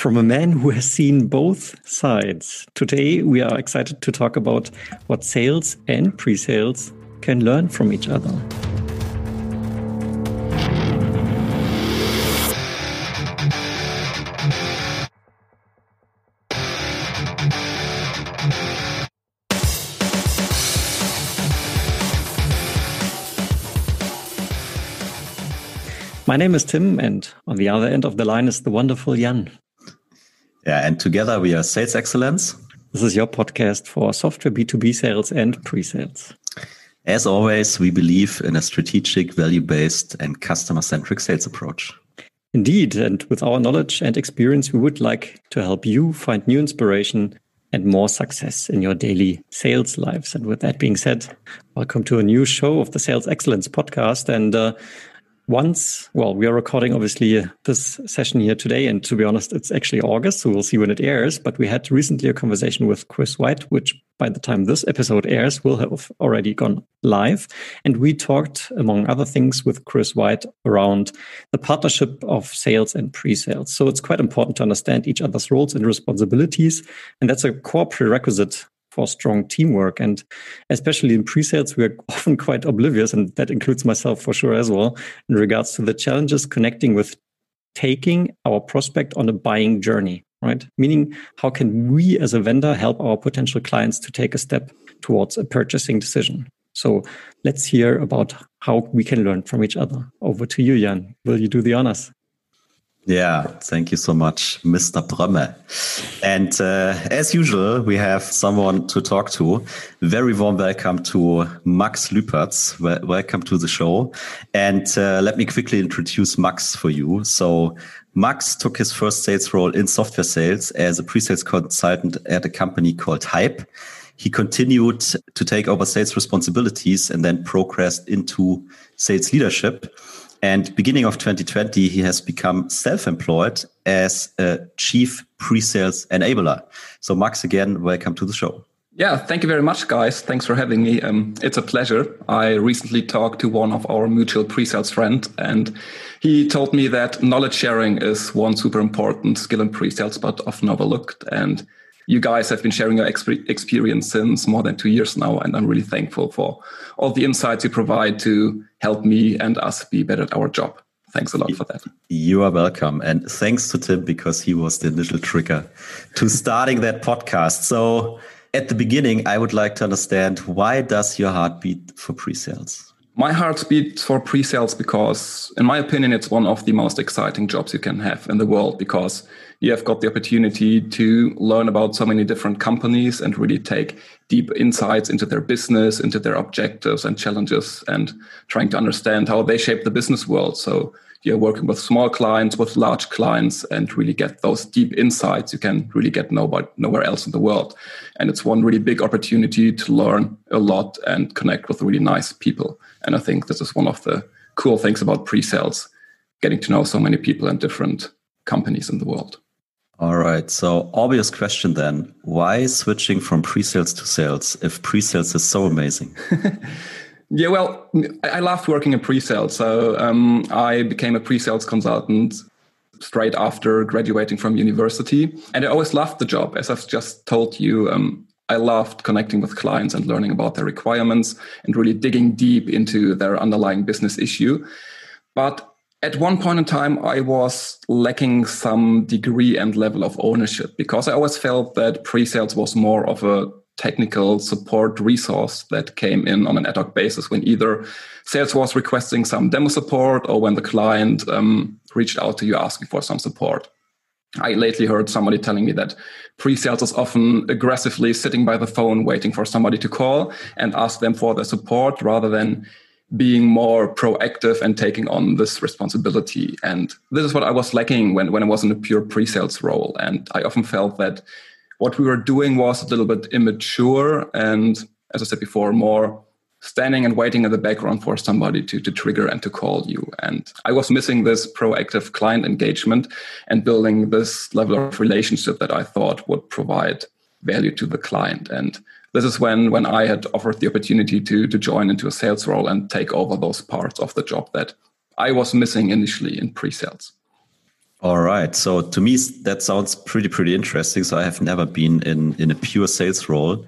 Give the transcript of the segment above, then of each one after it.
from a man who has seen both sides. Today, we are excited to talk about what sales and pre sales can learn from each other. My name is Tim, and on the other end of the line is the wonderful Jan. Yeah, and together we are Sales Excellence. This is your podcast for software B2B sales and pre sales. As always, we believe in a strategic, value based, and customer centric sales approach. Indeed, and with our knowledge and experience, we would like to help you find new inspiration and more success in your daily sales lives. And with that being said, welcome to a new show of the Sales Excellence podcast. And uh, once, well, we are recording obviously this session here today. And to be honest, it's actually August. So we'll see when it airs. But we had recently a conversation with Chris White, which by the time this episode airs will have already gone live. And we talked, among other things, with Chris White around the partnership of sales and pre sales. So it's quite important to understand each other's roles and responsibilities. And that's a core prerequisite for strong teamwork. And especially in pre-sales, we are often quite oblivious, and that includes myself for sure as well, in regards to the challenges connecting with taking our prospect on a buying journey, right? Meaning, how can we as a vendor help our potential clients to take a step towards a purchasing decision? So let's hear about how we can learn from each other. Over to you, Jan. Will you do the honors? Yeah, thank you so much, Mr. Brömme. And uh, as usual, we have someone to talk to. Very warm welcome to Max Lüpertz. Well, welcome to the show. And uh, let me quickly introduce Max for you. So, Max took his first sales role in software sales as a pre-sales consultant at a company called Hype. He continued to take over sales responsibilities and then progressed into sales leadership. And beginning of 2020, he has become self-employed as a chief pre-sales enabler. So Max, again, welcome to the show. Yeah, thank you very much, guys. Thanks for having me. Um, it's a pleasure. I recently talked to one of our mutual pre-sales friends, and he told me that knowledge sharing is one super important skill in pre-sales, but often overlooked. And you guys have been sharing your exp- experience since more than two years now, and I'm really thankful for all the insights you provide to help me and us be better at our job. Thanks a lot for that. You are welcome. And thanks to Tim because he was the initial trigger to starting that podcast. So at the beginning, I would like to understand why does your heart beat for pre-sales? My heart beats for pre-sales because in my opinion, it's one of the most exciting jobs you can have in the world because you have got the opportunity to learn about so many different companies and really take deep insights into their business, into their objectives and challenges, and trying to understand how they shape the business world. So you're working with small clients, with large clients, and really get those deep insights you can really get nowhere else in the world. And it's one really big opportunity to learn a lot and connect with really nice people. And I think this is one of the cool things about pre-sales, getting to know so many people and different companies in the world. All right. So obvious question then. Why switching from pre-sales to sales if pre-sales is so amazing? yeah, well, I loved working in pre-sales. So um, I became a pre-sales consultant straight after graduating from university. And I always loved the job. As I've just told you, um, I loved connecting with clients and learning about their requirements and really digging deep into their underlying business issue. But at one point in time, I was lacking some degree and level of ownership because I always felt that pre sales was more of a technical support resource that came in on an ad hoc basis when either sales was requesting some demo support or when the client um, reached out to you asking for some support. I lately heard somebody telling me that pre-sales is often aggressively sitting by the phone waiting for somebody to call and ask them for their support rather than being more proactive and taking on this responsibility. And this is what I was lacking when, when I was in a pure pre sales role. And I often felt that what we were doing was a little bit immature and, as I said before, more standing and waiting in the background for somebody to, to trigger and to call you. And I was missing this proactive client engagement and building this level of relationship that I thought would provide value to the client. And this is when when I had offered the opportunity to to join into a sales role and take over those parts of the job that I was missing initially in pre-sales. All right. So to me, that sounds pretty, pretty interesting. So I have never been in, in a pure sales role.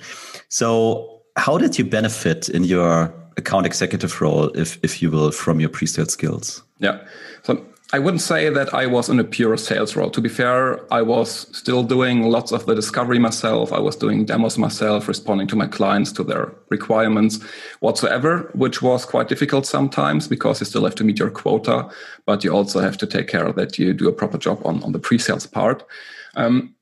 So how did you benefit in your account executive role, if, if you will, from your pre-sales skills? Yeah. So I wouldn't say that I was in a pure sales role. To be fair, I was still doing lots of the discovery myself. I was doing demos myself, responding to my clients, to their requirements whatsoever, which was quite difficult sometimes because you still have to meet your quota, but you also have to take care that you do a proper job on, on the pre-sales part. Um,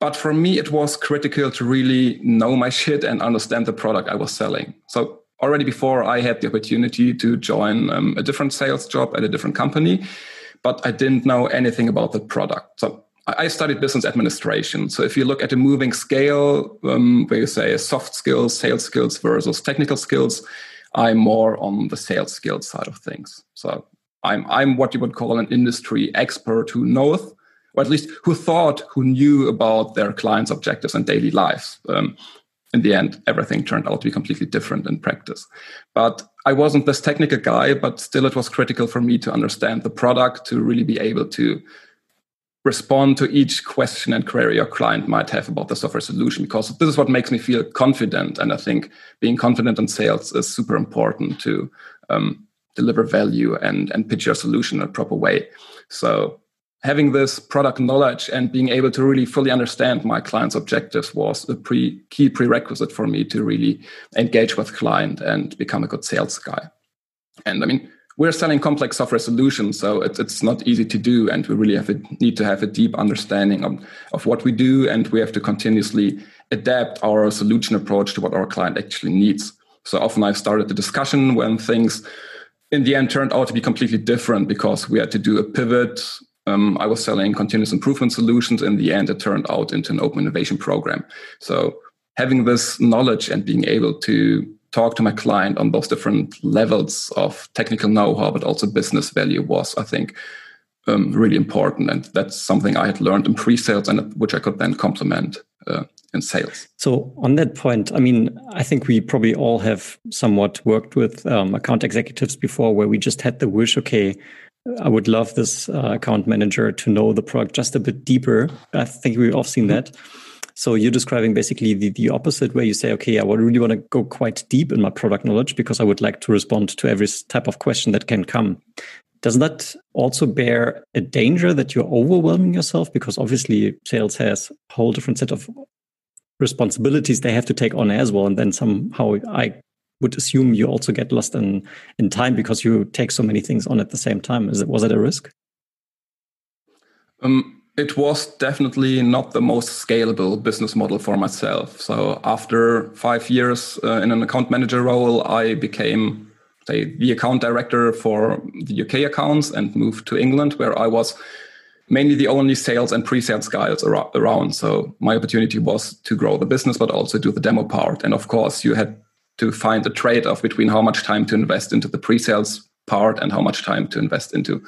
but for me, it was critical to really know my shit and understand the product I was selling. So already before I had the opportunity to join um, a different sales job at a different company, but I didn't know anything about the product. So I studied business administration. So if you look at a moving scale, um, where you say soft skills, sales skills versus technical skills, I'm more on the sales skills side of things. So I'm I'm what you would call an industry expert who knows, or at least who thought, who knew about their clients' objectives and daily lives. Um, in the end, everything turned out to be completely different in practice. But I wasn't this technical guy, but still it was critical for me to understand the product to really be able to respond to each question and query your client might have about the software solution because this is what makes me feel confident and i think being confident in sales is super important to um, deliver value and and pitch your solution in a proper way so having this product knowledge and being able to really fully understand my client's objectives was a pre key prerequisite for me to really engage with client and become a good sales guy. And I mean, we're selling complex software solutions, so it's, it's not easy to do, and we really have a, need to have a deep understanding of, of what we do, and we have to continuously adapt our solution approach to what our client actually needs. So often I've started the discussion when things in the end turned out to be completely different because we had to do a pivot um, I was selling continuous improvement solutions. In the end, it turned out into an open innovation program. So having this knowledge and being able to talk to my client on those different levels of technical know-how, but also business value was, I think, um, really important. And that's something I had learned in pre-sales and which I could then complement uh, in sales. So on that point, I mean, I think we probably all have somewhat worked with um, account executives before where we just had the wish, okay, I would love this uh, account manager to know the product just a bit deeper. I think we've all seen that. So you're describing basically the, the opposite where you say, okay, I would really want to go quite deep in my product knowledge because I would like to respond to every type of question that can come. Doesn't that also bear a danger that you're overwhelming yourself? Because obviously sales has a whole different set of responsibilities they have to take on as well. And then somehow I would assume you also get lost in in time because you take so many things on at the same time. Is it was it a risk? Um, it was definitely not the most scalable business model for myself. So after five years uh, in an account manager role, I became say the account director for the UK accounts and moved to England, where I was mainly the only sales and pre-sales guys around. So my opportunity was to grow the business, but also do the demo part. And of course, you had to find a trade-off between how much time to invest into the pre-sales part and how much time to invest into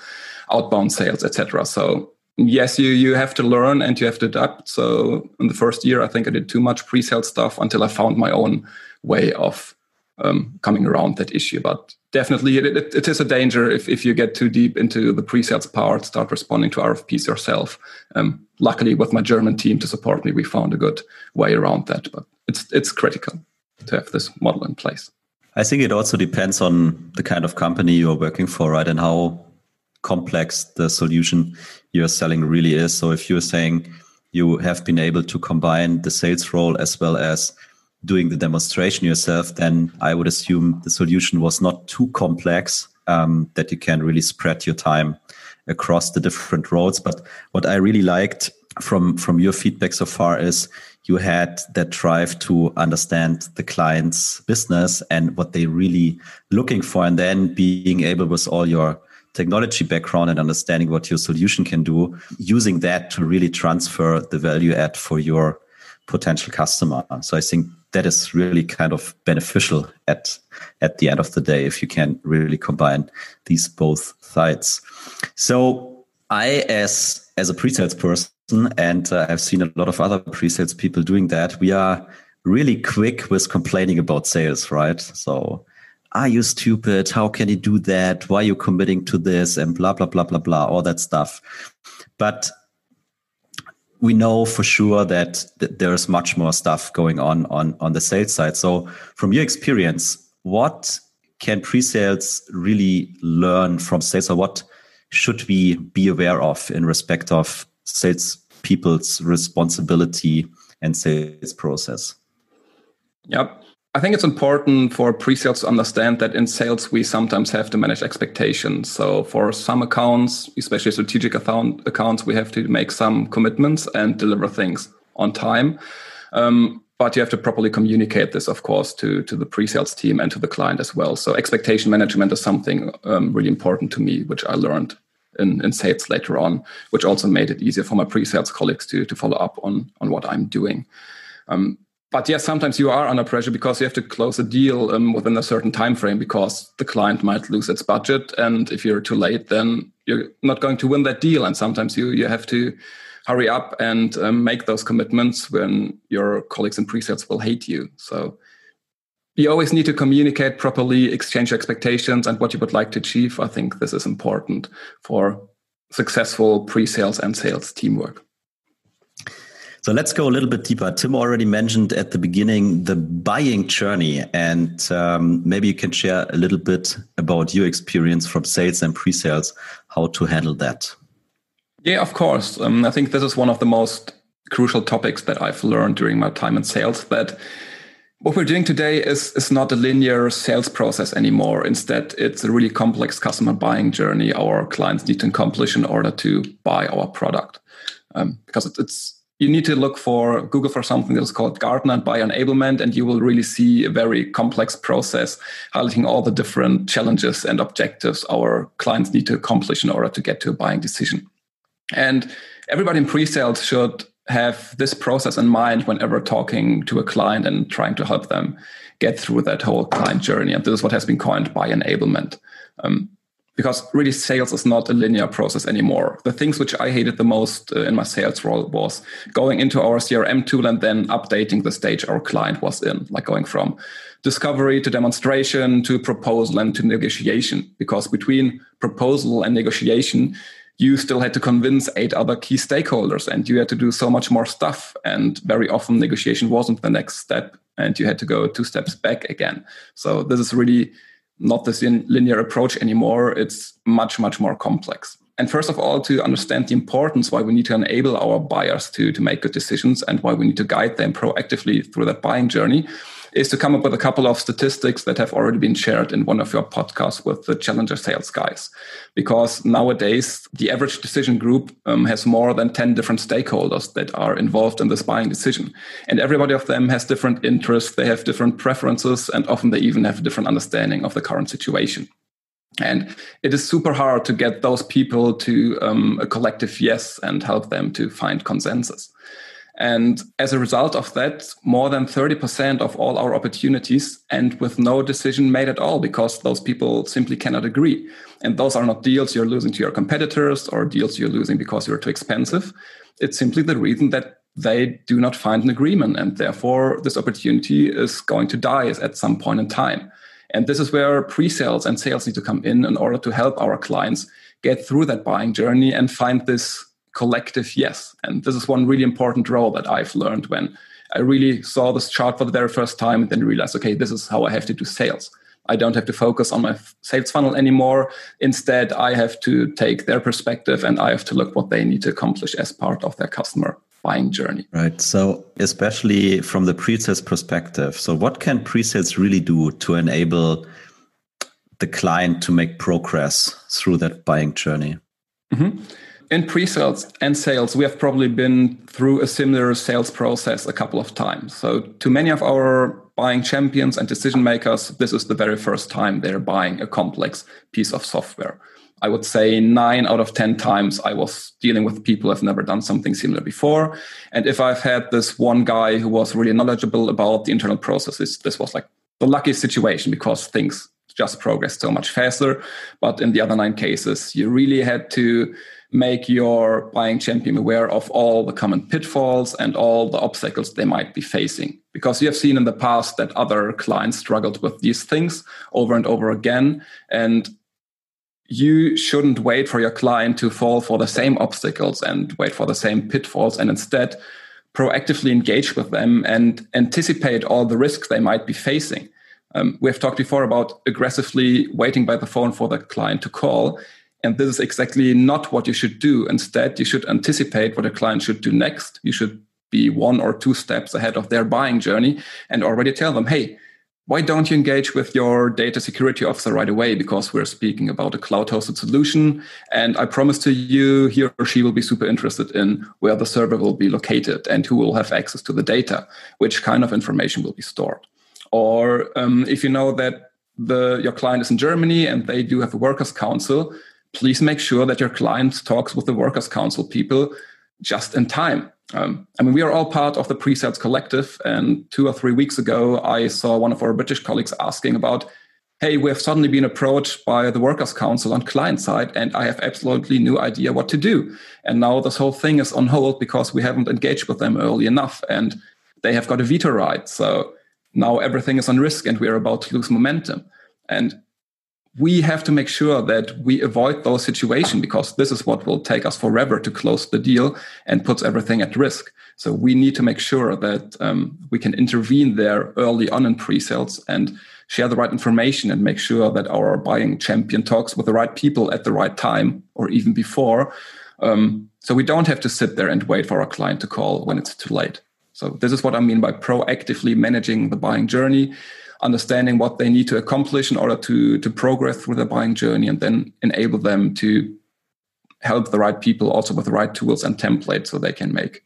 outbound sales, etc. So yes, you you have to learn and you have to adapt. So in the first year, I think I did too much pre-sale stuff until I found my own way of um, coming around that issue. But definitely, it, it, it is a danger if, if you get too deep into the pre-sales part, start responding to RFPs yourself. Um, luckily, with my German team to support me, we found a good way around that. But it's it's critical to have this model in place. I think it also depends on the kind of company you're working for, right? And how complex the solution you're selling really is. So if you're saying you have been able to combine the sales role as well as doing the demonstration yourself, then I would assume the solution was not too complex um, that you can really spread your time across the different roles. But what I really liked from from your feedback so far is you had that drive to understand the client's business and what they really looking for and then being able with all your technology background and understanding what your solution can do using that to really transfer the value add for your potential customer. So i think that is really kind of beneficial at at the end of the day if you can really combine these both sides. So i as as a pre-sales person and uh, I've seen a lot of other pre-sales people doing that. We are really quick with complaining about sales, right? So are you stupid? How can you do that? Why are you committing to this? And blah, blah, blah, blah, blah, all that stuff. But we know for sure that, that there's much more stuff going on, on on the sales side. So from your experience, what can pre-sales really learn from sales or what should we be aware of in respect of sales people's responsibility and sales process? Yep. I think it's important for pre-sales to understand that in sales we sometimes have to manage expectations. So for some accounts, especially strategic account, accounts, we have to make some commitments and deliver things on time. Um, but you have to properly communicate this, of course, to to the pre-sales team and to the client as well. So expectation management is something um, really important to me, which I learned in, in sales later on, which also made it easier for my pre-sales colleagues to to follow up on on what I'm doing. Um, but yes, sometimes you are under pressure because you have to close a deal um, within a certain time frame because the client might lose its budget, and if you're too late, then you're not going to win that deal. And sometimes you you have to hurry up and um, make those commitments when your colleagues in pre-sales will hate you. So you always need to communicate properly, exchange expectations and what you would like to achieve. I think this is important for successful pre-sales and sales teamwork. So let's go a little bit deeper. Tim already mentioned at the beginning the buying journey, and um, maybe you can share a little bit about your experience from sales and pre-sales, how to handle that. Yeah, of course. Um, I think this is one of the most crucial topics that I've learned during my time in sales. That what we're doing today is is not a linear sales process anymore. Instead, it's a really complex customer buying journey our clients need to accomplish in order to buy our product. Um, because it's you need to look for Google for something that's called Gartner buyer enablement, and you will really see a very complex process highlighting all the different challenges and objectives our clients need to accomplish in order to get to a buying decision. And everybody in pre-sales should have this process in mind whenever talking to a client and trying to help them get through that whole client journey. And this is what has been coined buyer enablement. Um, because really sales is not a linear process anymore. The things which I hated the most uh, in my sales role was going into our CRM tool and then updating the stage our client was in, like going from discovery to demonstration to proposal and to negotiation. Because between proposal and negotiation, you still had to convince eight other key stakeholders and you had to do so much more stuff. And very often negotiation wasn't the next step and you had to go two steps back again. So this is really not this linear approach anymore. It's much, much more complex. And first of all, to understand the importance why we need to enable our buyers to, to make good decisions and why we need to guide them proactively through that buying journey, is to come up with a couple of statistics that have already been shared in one of your podcasts with the Challenger sales guys. Because nowadays, the average decision group um, has more than 10 different stakeholders that are involved in this buying decision. And everybody of them has different interests, they have different preferences, and often they even have a different understanding of the current situation. And it is super hard to get those people to um, a collective yes and help them to find consensus. And as a result of that, more than 30% of all our opportunities end with no decision made at all because those people simply cannot agree. And those are not deals you're losing to your competitors or deals you're losing because you're too expensive. It's simply the reason that they do not find an agreement. And therefore, this opportunity is going to die at some point in time. And this is where pre sales and sales need to come in in order to help our clients get through that buying journey and find this collective yes. And this is one really important role that I've learned when I really saw this chart for the very first time and then realized, okay, this is how I have to do sales. I don't have to focus on my sales funnel anymore. Instead, I have to take their perspective and I have to look what they need to accomplish as part of their customer buying journey. Right. So, especially from the pre-sales perspective, so what can pre-sales really do to enable the client to make progress through that buying journey? Mm-hmm in pre-sales and sales, we have probably been through a similar sales process a couple of times. So to many of our buying champions and decision makers, this is the very first time they're buying a complex piece of software. I would say nine out of 10 times I was dealing with people who have never done something similar before. And if I've had this one guy who was really knowledgeable about the internal processes, this was like the lucky situation because things just progressed so much faster. But in the other nine cases, you really had to make your buying champion aware of all the common pitfalls and all the obstacles they might be facing. Because you have seen in the past that other clients struggled with these things over and over again. And you shouldn't wait for your client to fall for the same obstacles and wait for the same pitfalls and instead proactively engage with them and anticipate all the risks they might be facing. Um, we have talked before about aggressively waiting by the phone for the client to call. And this is exactly not what you should do. Instead, you should anticipate what a client should do next. You should be one or two steps ahead of their buying journey and already tell them, hey, why don't you engage with your data security officer right away? Because we're speaking about a cloud hosted solution. And I promise to you, he or she will be super interested in where the server will be located and who will have access to the data, which kind of information will be stored. Or um, if you know that the, your client is in Germany and they do have a workers' council, please make sure that your client talks with the workers' council people just in time um, I mean, we are all part of the pre-sales collective. And two or three weeks ago, I saw one of our British colleagues asking about, hey, we have suddenly been approached by the Workers' Council on client side, and I have absolutely no idea what to do. And now this whole thing is on hold because we haven't engaged with them early enough, and they have got a veto right. So now everything is on risk, and we're about to lose momentum. And we have to make sure that we avoid those situations because this is what will take us forever to close the deal and puts everything at risk. So we need to make sure that um, we can intervene there early on in pre-sales and share the right information and make sure that our buying champion talks with the right people at the right time or even before. Um, so we don't have to sit there and wait for our client to call when it's too late. So this is what I mean by proactively managing the buying journey understanding what they need to accomplish in order to to progress through the buying journey and then enable them to help the right people also with the right tools and templates so they can make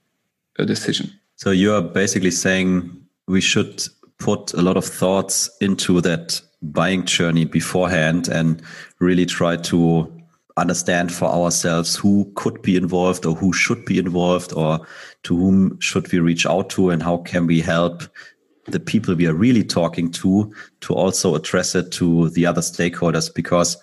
a decision. So you're basically saying we should put a lot of thoughts into that buying journey beforehand and really try to understand for ourselves who could be involved or who should be involved or to whom should we reach out to and how can we help the people we are really talking to to also address it to the other stakeholders because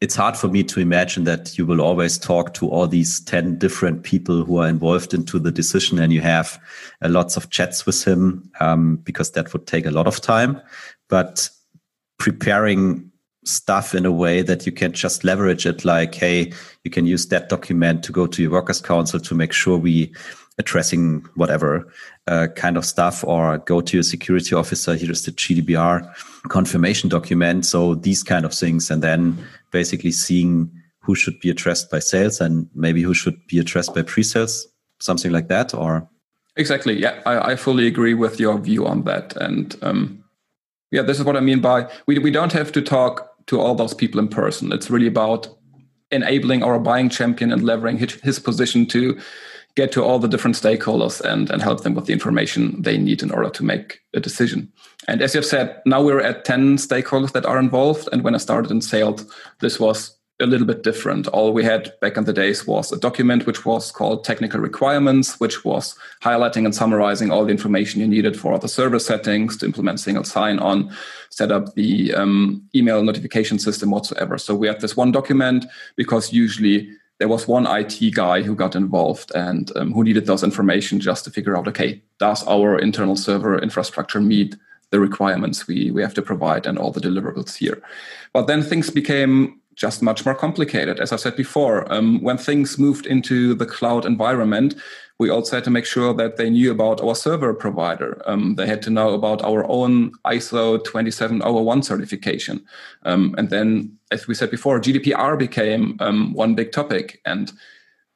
it's hard for me to imagine that you will always talk to all these 10 different people who are involved into the decision and you have uh, lots of chats with him um, because that would take a lot of time. But preparing stuff in a way that you can just leverage it like hey you can use that document to go to your workers council to make sure we addressing whatever uh, kind of stuff or go to your security officer here's the gdpr confirmation document. So these kind of things and then basically seeing who should be addressed by sales and maybe who should be addressed by pre-sales something like that or? Exactly. Yeah i, I fully agree with your view on that. And um, yeah this is what i mean by we, we don't have to talk to all those people in person. It's really about enabling our buying champion and leveraging his, his position to get to all the different stakeholders and, and help them with the information they need in order to make a decision. And as you've said, now we're at 10 stakeholders that are involved. And when I started in sales, this was a little bit different. All we had back in the days was a document which was called technical requirements, which was highlighting and summarizing all the information you needed for the server settings to implement single sign on, set up the um, email notification system whatsoever. So we had this one document because usually there was one IT guy who got involved and um, who needed those information just to figure out, okay, does our internal server infrastructure meet the requirements we, we have to provide and all the deliverables here? But then things became just much more complicated. As I said before, um, when things moved into the cloud environment, we also had to make sure that they knew about our server provider. Um, they had to know about our own ISO 27001 certification. Um, and then, as we said before, GDPR became um, one big topic. And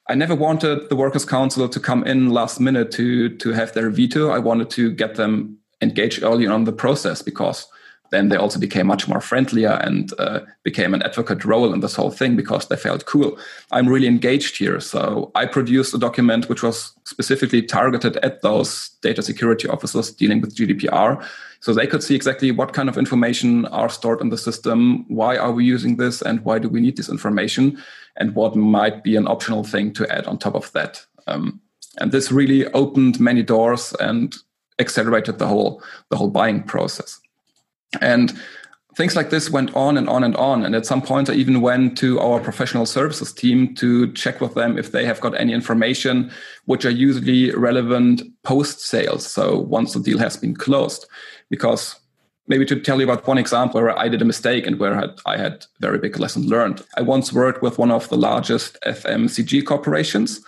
I never wanted the Workers' Council to come in last minute to, to have their veto. I wanted to get them engaged early on the process because then they also became much more friendlier and uh, became an advocate role in this whole thing because they felt cool. I'm really engaged here. So I produced a document which was specifically targeted at those data security officers dealing with GDPR. So they could see exactly what kind of information are stored in the system, why are we using this, and why do we need this information, and what might be an optional thing to add on top of that. Um, and this really opened many doors and accelerated the whole the whole buying process. And things like this went on and on and on. And at some point, I even went to our professional services team to check with them if they have got any information, which are usually relevant post sales. So once the deal has been closed, because maybe to tell you about one example where I did a mistake and where I had very big lesson learned. I once worked with one of the largest FMCG corporations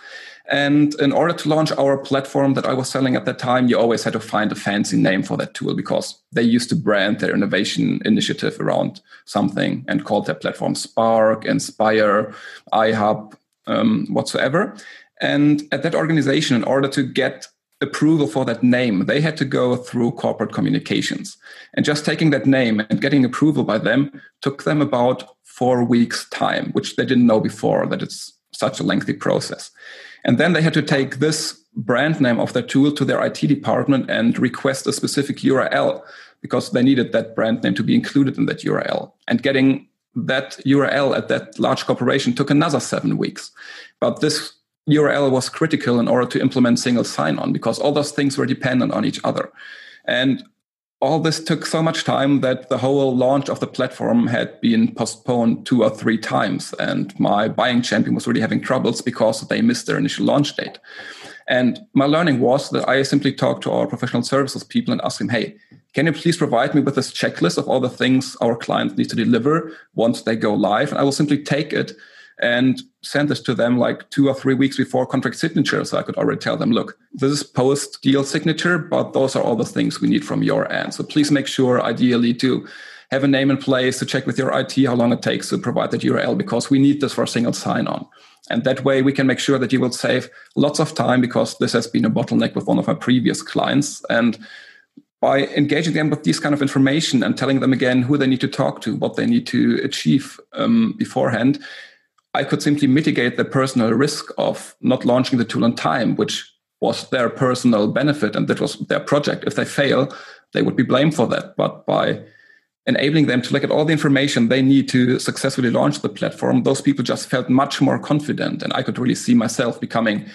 and in order to launch our platform that I was selling at that time, you always had to find a fancy name for that tool because they used to brand their innovation initiative around something and called their platform Spark, Inspire, iHub, um, whatsoever. And at that organization, in order to get approval for that name, they had to go through corporate communications. And just taking that name and getting approval by them took them about four weeks' time, which they didn't know before that it's such a lengthy process. And then they had to take this brand name of their tool to their IT department and request a specific URL because they needed that brand name to be included in that URL. And getting that URL at that large corporation took another seven weeks. But this URL was critical in order to implement single sign on because all those things were dependent on each other. And all this took so much time that the whole launch of the platform had been postponed two or three times. And my buying champion was really having troubles because they missed their initial launch date. And my learning was that I simply talked to our professional services people and asked them, hey, can you please provide me with this checklist of all the things our clients need to deliver once they go live? And I will simply take it and send this to them like two or three weeks before contract signature. So I could already tell them, look, this is post deal signature, but those are all the things we need from your end. So please make sure, ideally, to have a name in place to check with your IT how long it takes to provide that URL because we need this for a single sign on. And that way we can make sure that you will save lots of time because this has been a bottleneck with one of my previous clients. And by engaging them with this kind of information and telling them again who they need to talk to, what they need to achieve um, beforehand, I could simply mitigate the personal risk of not launching the tool on time, which was their personal benefit and that was their project. If they fail, they would be blamed for that. But by enabling them to look at all the information they need to successfully launch the platform, those people just felt much more confident. And I could really see myself becoming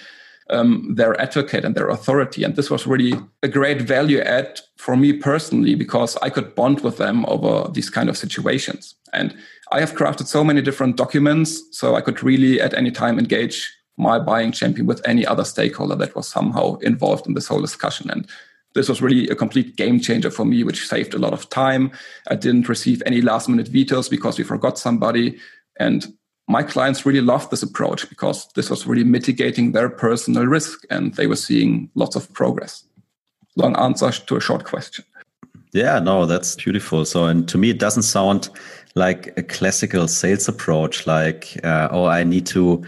um, their advocate and their authority. And this was really a great value add for me personally because I could bond with them over these kind of situations. And I have crafted so many different documents, so I could really at any time engage my buying champion with any other stakeholder that was somehow involved in this whole discussion. And this was really a complete game changer for me, which saved a lot of time. I didn't receive any last minute vetoes because we forgot somebody. And my clients really loved this approach because this was really mitigating their personal risk and they were seeing lots of progress. Long answer to a short question. Yeah, no, that's beautiful. So, and to me, it doesn't sound like a classical sales approach, like, uh, oh, I need to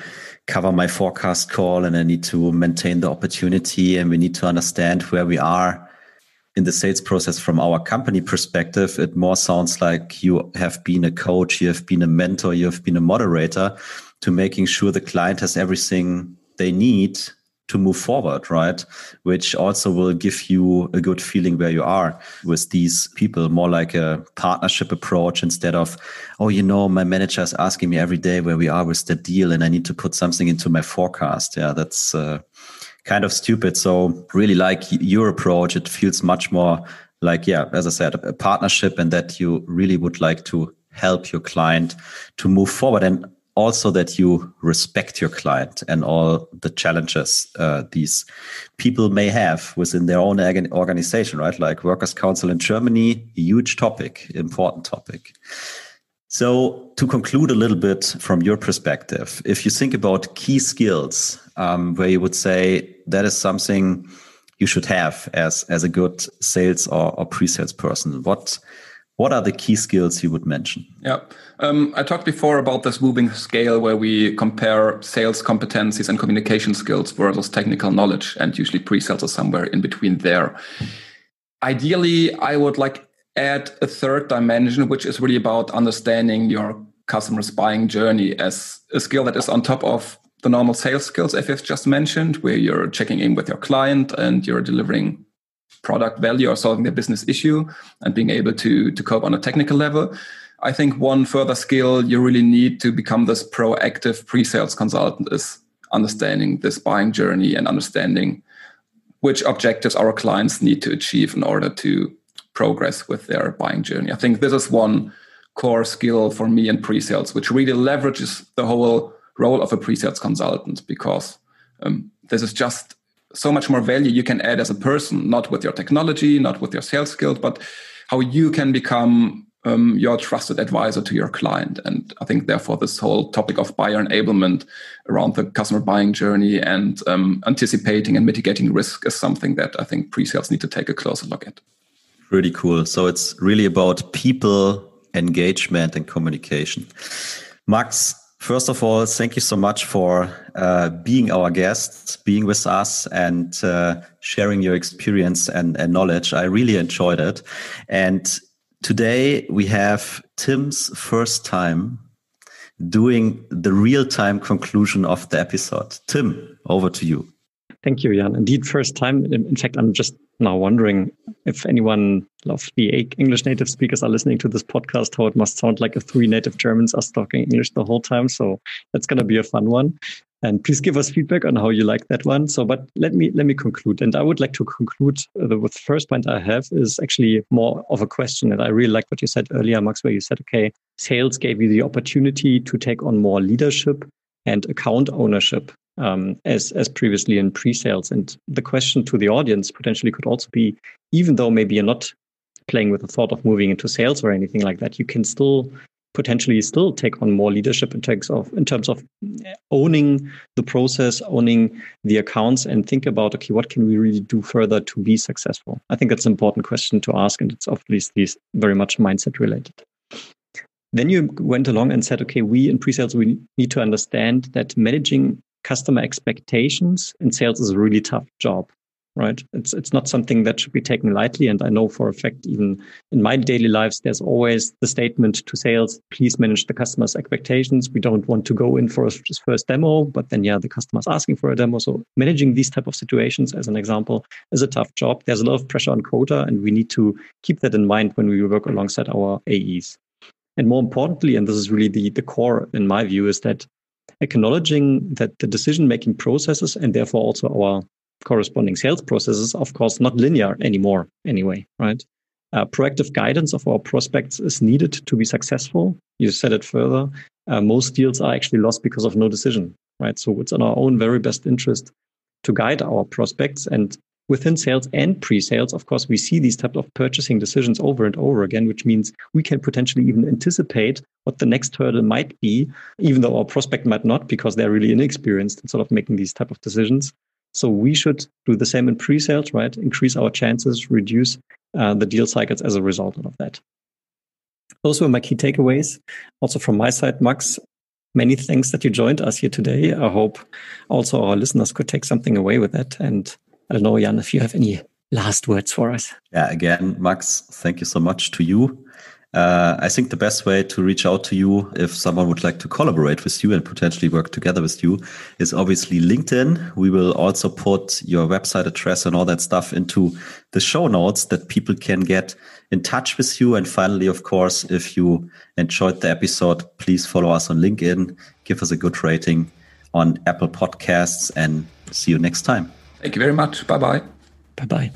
cover my forecast call and I need to maintain the opportunity and we need to understand where we are in the sales process from our company perspective. It more sounds like you have been a coach, you have been a mentor, you have been a moderator to making sure the client has everything they need to move forward, right? Which also will give you a good feeling where you are with these people, more like a partnership approach instead of, oh, you know, my manager is asking me every day where we are with the deal and I need to put something into my forecast. Yeah, that's uh, kind of stupid. So, really like your approach, it feels much more like, yeah, as I said, a partnership and that you really would like to help your client to move forward. And also that you respect your client and all the challenges uh, these people may have within their own organization, right? Like Workers' Council in Germany, huge topic, important topic. So, to conclude a little bit from your perspective, if you think about key skills, um, where you would say that is something you should have as as a good sales or, or pre-sales person, what what are the key skills you would mention? Yeah, um, I talked before about this moving scale where we compare sales competencies and communication skills versus technical knowledge, and usually pre-sales are somewhere in between there. Ideally, I would like add a third dimension, which is really about understanding your customer's buying journey as a skill that is on top of the normal sales skills FF just mentioned, where you're checking in with your client and you're delivering product value or solving their business issue and being able to, to cope on a technical level. I think one further skill you really need to become this proactive pre-sales consultant is understanding this buying journey and understanding which objectives our clients need to achieve in order to progress with their buying journey. I think this is one core skill for me in pre-sales, which really leverages the whole role of a pre-sales consultant because um, this is just so much more value you can add as a person, not with your technology, not with your sales skills, but how you can become um, your trusted advisor to your client. And I think, therefore, this whole topic of buyer enablement around the customer buying journey and um, anticipating and mitigating risk is something that I think pre sales need to take a closer look at. Really cool. So it's really about people engagement and communication. Max, first of all, thank you so much for uh, being our guest, being with us, and uh, sharing your experience and, and knowledge. I really enjoyed it. And Today we have Tim's first time doing the real time conclusion of the episode. Tim, over to you. Thank you, Jan. Indeed, first time. In fact, I'm just now wondering if anyone of the English native speakers are listening to this podcast, how it must sound like if three native Germans are talking English the whole time. So that's going to be a fun one. And please give us feedback on how you like that one. So but let me let me conclude. And i would like to conclude the, with the first point i have is actually more of a question. And i really like what you said earlier max where you said okay sales gave you the opportunity to take on more leadership and account ownership um, as as previously in pre-sales and the question to the audience potentially could also be even though maybe you're not playing with the thought of moving into sales or anything like that you can still potentially still take on more leadership in terms of in terms of owning the process, owning the accounts, and think about okay, what can we really do further to be successful? I think that's an important question to ask, and it's obviously very much mindset related. Then you went along and said, okay, we in pre-sales we need to understand that managing customer expectations in sales is a really tough job right? It's it's not something that should be taken lightly. And I know for a fact, even in my daily lives, there's always the statement to sales: please manage the customer's expectations. We don't want to go in for a first demo, but then yeah, the customer's asking for a demo. So managing these type of situations, as an example, is a tough job. There's a lot of pressure on quota, and we need to keep that in mind when we work alongside our AEs. And more importantly, and this is really the, the core in my view, is that acknowledging that the decision making processes and therefore also our corresponding sales processes, of course, not linear anymore, anyway, right? Uh, proactive guidance of our prospects is needed to be successful. You said it further. Uh, most deals are actually lost because of no decision, right? So it's in our own very best interest to guide our prospects. And within sales and pre-sales, of course, we see these type of purchasing decisions over and over again, which means we can potentially even anticipate what the next hurdle might be, even though our prospect might not, because they're really inexperienced in sort of making these type of decisions. So we should do the same in pre-sales, right? Increase our chances, reduce uh, the deal cycles as a result of that. Those were my key takeaways. Also from my side, Max, many thanks that you joined us here today. I hope also our listeners could take something away with that. And I don't know, Jan, if you have any last words for us. Yeah, again, Max, thank you so much to you. Uh, I think the best way to reach out to you if someone would like to collaborate with you and potentially work together with you is obviously LinkedIn. We will also put your website address and all that stuff into the show notes that people can get in touch with you. And finally, of course, if you enjoyed the episode, please follow us on LinkedIn, give us a good rating on Apple Podcasts, and see you next time. Thank you very much. Bye bye. Bye bye.